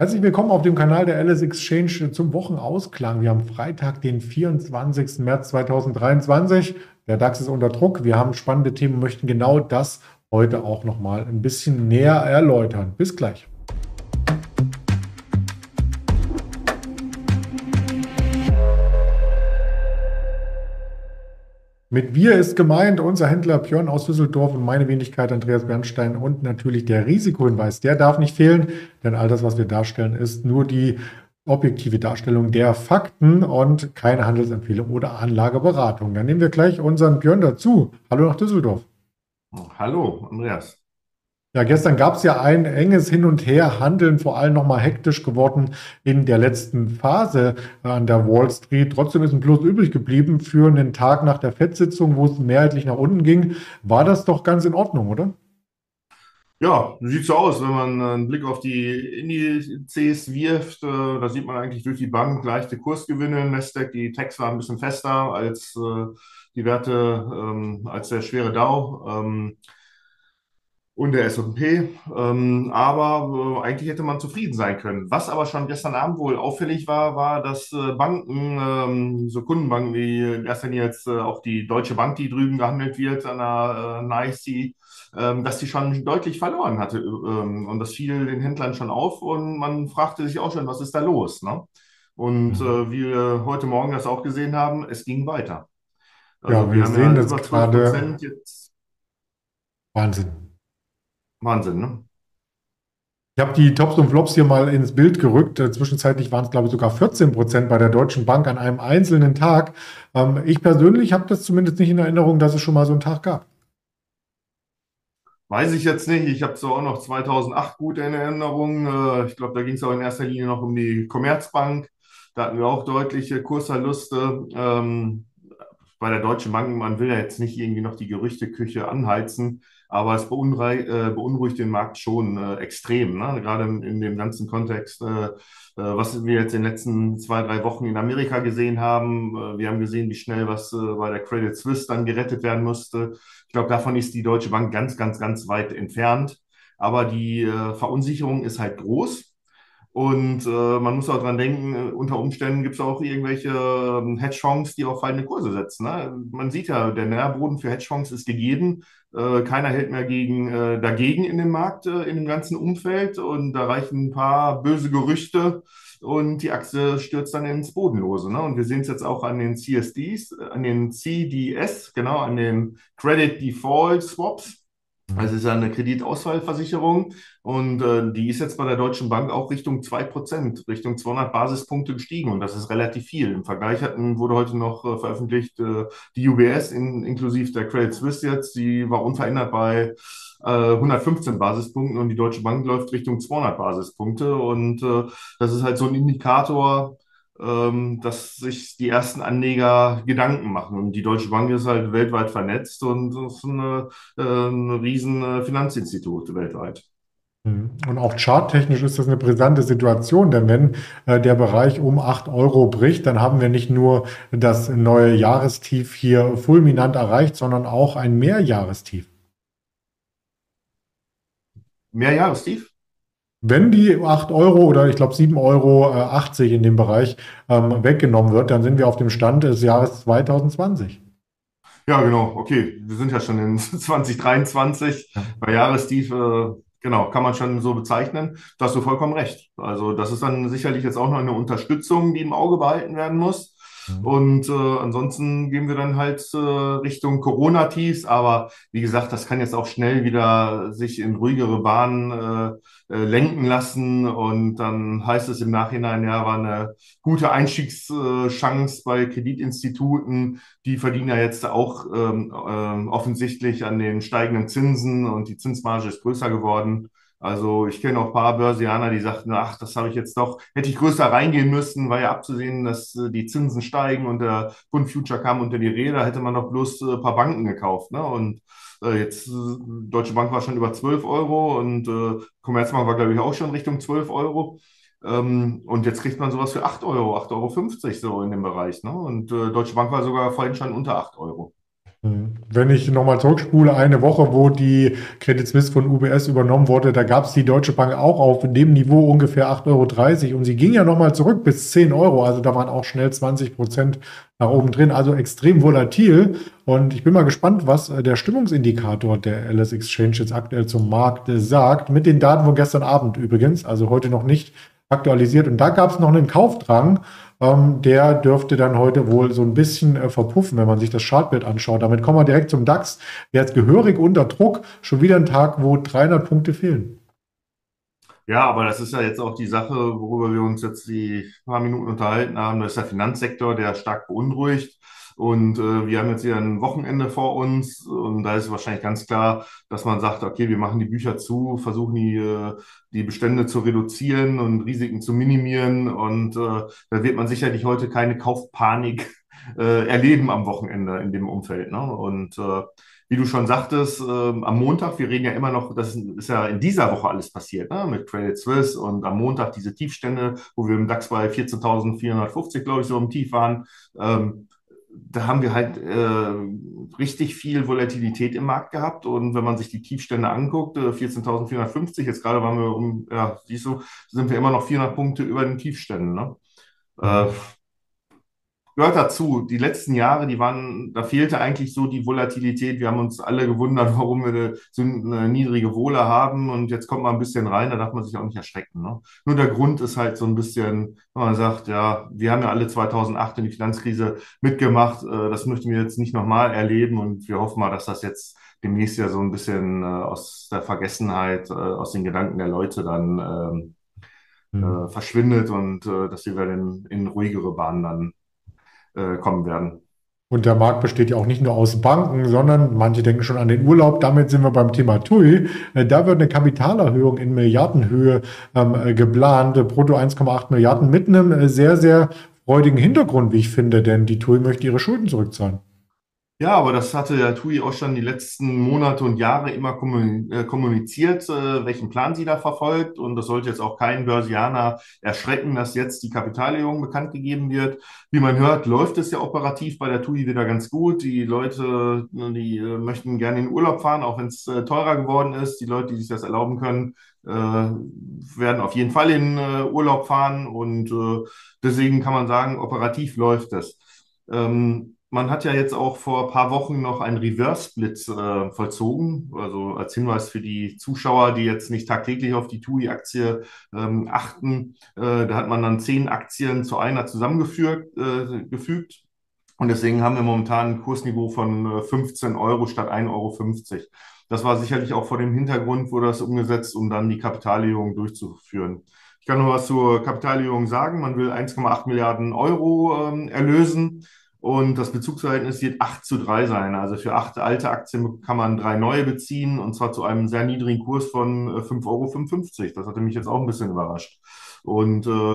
Herzlich willkommen auf dem Kanal der LS Exchange zum Wochenausklang. Wir haben Freitag, den 24. März 2023. Der DAX ist unter Druck. Wir haben spannende Themen und möchten genau das heute auch nochmal ein bisschen näher erläutern. Bis gleich. Mit wir ist gemeint unser Händler Björn aus Düsseldorf und meine Wenigkeit Andreas Bernstein und natürlich der Risikohinweis. Der darf nicht fehlen, denn all das, was wir darstellen, ist nur die objektive Darstellung der Fakten und keine Handelsempfehlung oder Anlageberatung. Dann nehmen wir gleich unseren Björn dazu. Hallo nach Düsseldorf. Hallo, Andreas. Ja, gestern gab es ja ein enges Hin und Her, Handeln vor allem nochmal hektisch geworden in der letzten Phase an der Wall Street. Trotzdem ist ein Plus übrig geblieben für einen Tag nach der FED-Sitzung, wo es mehrheitlich nach unten ging. War das doch ganz in Ordnung, oder? Ja, sieht so aus, wenn man einen Blick auf die Indizes wirft. Äh, da sieht man eigentlich durch die Bank leichte Kursgewinne. Nasdaq, die Techs waren ein bisschen fester als äh, die Werte, ähm, als der schwere Dow. Ähm, und der S&P. Ähm, aber äh, eigentlich hätte man zufrieden sein können. Was aber schon gestern Abend wohl auffällig war, war, dass äh, Banken, ähm, so Kundenbanken wie in erster Linie jetzt äh, auch die Deutsche Bank, die drüben gehandelt wird an der äh, NICE, ähm, dass die schon deutlich verloren hatte. Ähm, und das fiel den Händlern schon auf und man fragte sich auch schon, was ist da los? Ne? Und mhm. äh, wie wir heute Morgen das auch gesehen haben, es ging weiter. Also ja, wir, wir sehen ja das gerade. Jetzt. Wahnsinn. Wahnsinn, ne? Ich habe die Tops und Flops hier mal ins Bild gerückt. Äh, zwischenzeitlich waren es, glaube ich, sogar 14 Prozent bei der Deutschen Bank an einem einzelnen Tag. Ähm, ich persönlich habe das zumindest nicht in Erinnerung, dass es schon mal so einen Tag gab. Weiß ich jetzt nicht. Ich habe so auch noch 2008 gut in Erinnerung. Äh, ich glaube, da ging es auch in erster Linie noch um die Commerzbank. Da hatten wir auch deutliche Kursverluste. Ähm, bei der Deutschen Bank, man will ja jetzt nicht irgendwie noch die Gerüchteküche anheizen. Aber es äh, beunruhigt den Markt schon äh, extrem, ne? gerade in, dem ganzen Kontext, äh, was wir jetzt in den letzten zwei, drei Wochen in Amerika gesehen haben. Wir haben gesehen, wie schnell was bei der Credit Suisse dann gerettet werden musste. Ich glaube, davon ist die Deutsche Bank ganz, ganz, ganz weit entfernt. Aber die Verunsicherung ist halt groß. Und äh, man muss auch dran denken, äh, unter Umständen gibt es auch irgendwelche äh, Hedgefonds, die auf fallende Kurse setzen. Ne? Man sieht ja, der Nährboden für Hedgefonds ist gegeben. Äh, keiner hält mehr gegen, äh, dagegen in dem Markt, äh, in dem ganzen Umfeld. Und da reichen ein paar böse Gerüchte und die Achse stürzt dann ins Bodenlose. Ne? Und wir sehen es jetzt auch an den CSDs, an den CDS, genau, an den Credit Default Swaps. Also es ist eine Kreditausfallversicherung und äh, die ist jetzt bei der Deutschen Bank auch Richtung 2%, Richtung 200 Basispunkte gestiegen und das ist relativ viel. Im Vergleich hatten, wurde heute noch äh, veröffentlicht, äh, die UBS in, inklusive der Credit Suisse jetzt, die war unverändert bei 115 äh, Basispunkten und die Deutsche Bank läuft Richtung 200 Basispunkte und äh, das ist halt so ein Indikator, ähm, dass sich die ersten Anleger Gedanken machen. Und die Deutsche Bank ist halt weltweit vernetzt und ist eine, äh, ein riesen äh, Finanzinstitut weltweit. Mhm. Und auch charttechnisch ist das eine brisante Situation, denn wenn äh, der Bereich um 8 Euro bricht, dann haben wir nicht nur das neue Jahrestief hier fulminant erreicht, sondern auch ein Mehrjahrestief. Mehrjahrestief? Wenn die 8 Euro oder ich glaube 7,80 Euro äh, in dem Bereich ähm, weggenommen wird, dann sind wir auf dem Stand des Jahres 2020. Ja, genau. Okay, wir sind ja schon in 2023. Ja. Bei Jahrestief, äh, genau, kann man schon so bezeichnen. Da hast du vollkommen recht. Also das ist dann sicherlich jetzt auch noch eine Unterstützung, die im Auge behalten werden muss. Mhm. Und äh, ansonsten gehen wir dann halt äh, Richtung Corona-Tiefs. Aber wie gesagt, das kann jetzt auch schnell wieder sich in ruhigere Bahnen äh, äh, lenken lassen. Und dann heißt es im Nachhinein, ja, war eine gute Einstiegschance bei Kreditinstituten. Die verdienen ja jetzt auch ähm, äh, offensichtlich an den steigenden Zinsen und die Zinsmarge ist größer geworden. Also ich kenne auch ein paar Börsianer, die sagten, ach, das habe ich jetzt doch, hätte ich größer reingehen müssen, war ja abzusehen, dass äh, die Zinsen steigen und der Bund Future kam unter die Räder, hätte man doch bloß äh, ein paar Banken gekauft. Ne? Und äh, jetzt, Deutsche Bank war schon über 12 Euro und äh, Commerzbank war, glaube ich, auch schon Richtung 12 Euro. Ähm, und jetzt kriegt man sowas für 8 Euro, 8,50 Euro so in dem Bereich. Ne? Und Deutsche Bank war sogar vorhin schon unter 8 Euro. Mhm. Wenn ich nochmal zurückspule, eine Woche, wo die Credit Suisse von UBS übernommen wurde, da gab es die Deutsche Bank auch auf dem Niveau ungefähr 8,30 Euro und sie ging ja nochmal zurück bis 10 Euro, also da waren auch schnell 20 Prozent nach oben drin, also extrem volatil. Und ich bin mal gespannt, was äh, der Stimmungsindikator der LS Exchange jetzt aktuell zum Markt äh, sagt, mit den Daten von gestern Abend übrigens, also heute noch nicht aktualisiert. Und da gab es noch einen Kaufdrang ähm, der dürfte dann heute wohl so ein bisschen äh, verpuffen, wenn man sich das Chartbild anschaut. Damit kommen wir direkt zum DAX. Der ist gehörig unter Druck. Schon wieder ein Tag, wo 300 Punkte fehlen. Ja, aber das ist ja jetzt auch die Sache, worüber wir uns jetzt die paar Minuten unterhalten haben. Das ist der Finanzsektor, der stark beunruhigt. Und äh, wir haben jetzt hier ein Wochenende vor uns und da ist wahrscheinlich ganz klar, dass man sagt, okay, wir machen die Bücher zu, versuchen die, äh, die Bestände zu reduzieren und Risiken zu minimieren. Und äh, da wird man sicherlich heute keine Kaufpanik äh, erleben am Wochenende in dem Umfeld. Ne? Und äh, wie du schon sagtest, äh, am Montag, wir reden ja immer noch, das ist ja in dieser Woche alles passiert, ne? mit Credit Suisse und am Montag diese Tiefstände, wo wir im DAX bei 14.450, glaube ich, so im Tief waren. Ähm, da haben wir halt äh, richtig viel Volatilität im Markt gehabt. Und wenn man sich die Tiefstände anguckt, äh, 14.450, jetzt gerade waren wir um, ja, siehst du, sind wir immer noch 400 Punkte über den Tiefständen. Ne? Äh, gehört dazu. Die letzten Jahre, die waren, da fehlte eigentlich so die Volatilität. Wir haben uns alle gewundert, warum wir so eine niedrige Wohle haben. Und jetzt kommt man ein bisschen rein, da darf man sich auch nicht erschrecken. Ne? Nur der Grund ist halt so ein bisschen, wenn man sagt, ja, wir haben ja alle 2008 in die Finanzkrise mitgemacht. Äh, das möchten wir jetzt nicht nochmal erleben. Und wir hoffen mal, dass das jetzt demnächst ja so ein bisschen äh, aus der Vergessenheit, äh, aus den Gedanken der Leute dann ähm, mhm. verschwindet und dass wir in, in ruhigere Bahnen dann äh, kommen werden. Und der Markt besteht ja auch nicht nur aus Banken, sondern manche denken schon an den Urlaub. Damit sind wir beim Thema TUI. Äh, da wird eine Kapitalerhöhung in Milliardenhöhe ähm, äh, geplant, brutto 1,8 Milliarden mit einem sehr, sehr freudigen Hintergrund, wie ich finde, denn die TUI möchte ihre Schulden zurückzahlen. Ja, aber das hatte der TUI auch schon die letzten Monate und Jahre immer äh, kommuniziert, äh, welchen Plan sie da verfolgt. Und das sollte jetzt auch keinen Börsianer erschrecken, dass jetzt die Kapitalerhöhung bekannt gegeben wird. Wie man hört, läuft es ja operativ bei der TUI wieder ganz gut. Die Leute, die äh, möchten gerne in Urlaub fahren, auch wenn es teurer geworden ist. Die Leute, die sich das erlauben können, werden auf jeden Fall in Urlaub fahren. Und deswegen kann man sagen, operativ läuft es. Ähm, man hat ja jetzt auch vor ein paar Wochen noch einen Reverse-Split äh, vollzogen, also als Hinweis für die Zuschauer, die jetzt nicht tagtäglich auf die TUI-Aktie ähm, achten. Äh, da hat man dann zehn Aktien zu einer zusammengefügt. Äh. Und deswegen haben wir momentan ein Kursniveau von 15 äh, Euro statt 1,50 Euro. Das war sicherlich auch vor dem Hintergrund, wurde das umgesetzt, um dann die Kapitalerhöhung durchzuführen. Ich kann noch was zur Kapitalerhöhung sagen. Man will 1,8 Milliarden Euro ähm, erlösen. Und das Bezugsverhältnis wird 8 zu 3 sein. Also für acht alte Aktien kann man drei neue beziehen und zwar zu einem sehr niedrigen Kurs von 5,55 äh, Euro. Das hatte mich jetzt auch ein bisschen überrascht. Und äh,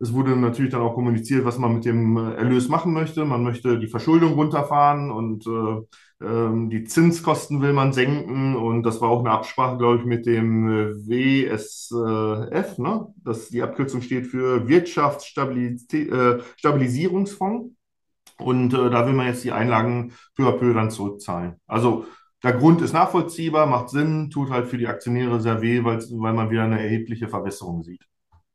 es wurde natürlich dann auch kommuniziert, was man mit dem äh, Erlös machen möchte. Man möchte die Verschuldung runterfahren und äh, ähm, die Zinskosten will man senken. Und das war auch eine Absprache, glaube ich, mit dem äh, WSF, ne? Das die Abkürzung steht für Wirtschaftsstabilisierungsfonds. Und äh, da will man jetzt die Einlagen peu à peu dann zurückzahlen. Also der Grund ist nachvollziehbar, macht Sinn, tut halt für die Aktionäre sehr weh, weil, weil man wieder eine erhebliche Verbesserung sieht.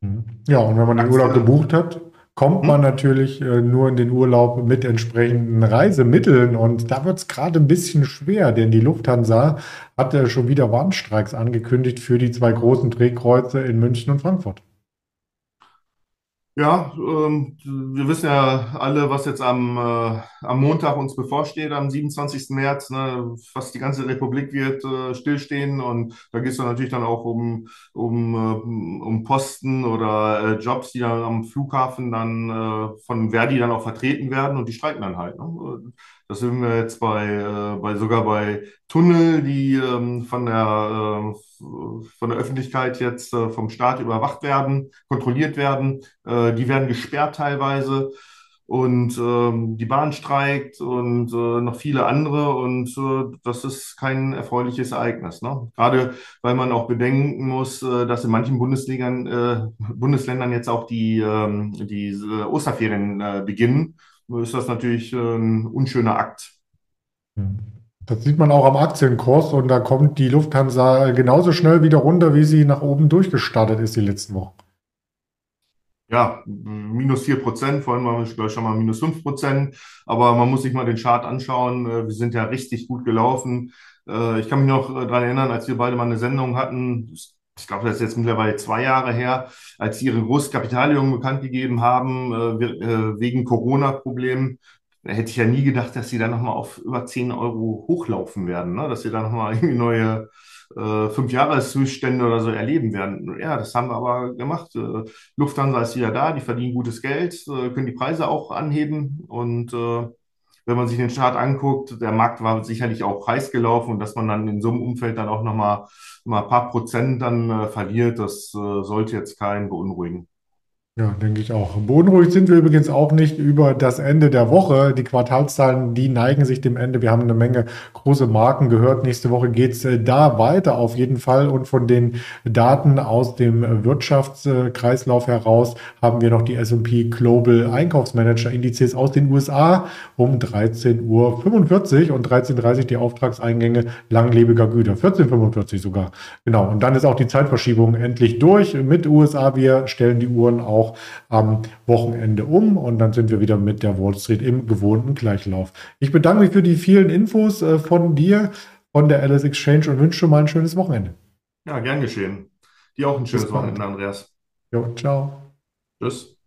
Mhm. Ja, und wenn man den Urlaub gebucht hat, kommt man hm? natürlich äh, nur in den Urlaub mit entsprechenden Reisemitteln. Und da wird es gerade ein bisschen schwer, denn die Lufthansa hat äh, schon wieder Warnstreiks angekündigt für die zwei großen Drehkreuze in München und Frankfurt. Ja, ähm, wir wissen ja alle, was jetzt am, äh, am Montag uns bevorsteht, am 27. März. Ne? Fast die ganze Republik wird äh, stillstehen und da geht es dann natürlich dann auch um, um, äh, um Posten oder äh, Jobs, die dann am Flughafen dann äh, von Verdi dann auch vertreten werden und die streiken dann halt. Ne? Das sind wir jetzt bei, äh, bei sogar bei Tunnel, die ähm, von der, äh, von der Öffentlichkeit jetzt äh, vom Staat überwacht werden, kontrolliert werden. Äh, die werden gesperrt teilweise und ähm, die Bahn streikt und äh, noch viele andere und äh, das ist kein erfreuliches Ereignis. Ne? Gerade weil man auch bedenken muss, äh, dass in manchen Bundesländern, äh, Bundesländern jetzt auch die, ähm, die Osterferien äh, beginnen ist das natürlich äh, ein unschöner Akt. Das sieht man auch am Aktienkurs und da kommt die Lufthansa genauso schnell wieder runter, wie sie nach oben durchgestartet ist die letzten Wochen. Ja, minus 4 Prozent, vorhin waren wir gleich schon mal minus 5 Prozent, aber man muss sich mal den Chart anschauen. Äh, wir sind ja richtig gut gelaufen. Äh, ich kann mich noch daran erinnern, als wir beide mal eine Sendung hatten, ich glaube, das ist jetzt mittlerweile zwei Jahre her, als sie ihre Großkapitalierung bekannt gegeben haben, äh, wegen Corona-Problemen. Da hätte ich ja nie gedacht, dass sie dann nochmal auf über 10 Euro hochlaufen werden, ne? dass sie dann nochmal irgendwie neue äh, Fünf-Jahreszustände oder so erleben werden. Ja, das haben wir aber gemacht. Äh, Lufthansa ist wieder da, die verdienen gutes Geld, äh, können die Preise auch anheben und äh, wenn man sich den Chart anguckt, der Markt war sicherlich auch heiß gelaufen und dass man dann in so einem Umfeld dann auch nochmal mal ein paar Prozent dann äh, verliert, das äh, sollte jetzt keinen beunruhigen. Ja, denke ich auch. Bodenruhig sind wir übrigens auch nicht über das Ende der Woche. Die Quartalszahlen, die neigen sich dem Ende. Wir haben eine Menge große Marken gehört. Nächste Woche geht's äh, da weiter auf jeden Fall. Und von den Daten aus dem Wirtschaftskreislauf heraus haben wir noch die S&P Global Einkaufsmanager Indizes aus den USA um 13.45 Uhr und 13.30 Uhr die Auftragseingänge langlebiger Güter. 14.45 Uhr sogar. Genau. Und dann ist auch die Zeitverschiebung endlich durch mit USA. Wir stellen die Uhren auch auch am Wochenende um und dann sind wir wieder mit der Wall Street im gewohnten Gleichlauf. Ich bedanke mich für die vielen Infos äh, von dir, von der Alice Exchange und wünsche schon mal ein schönes Wochenende. Ja, gern geschehen. Dir auch ein schönes Wochenende, Andreas. Jo, ciao. Tschüss.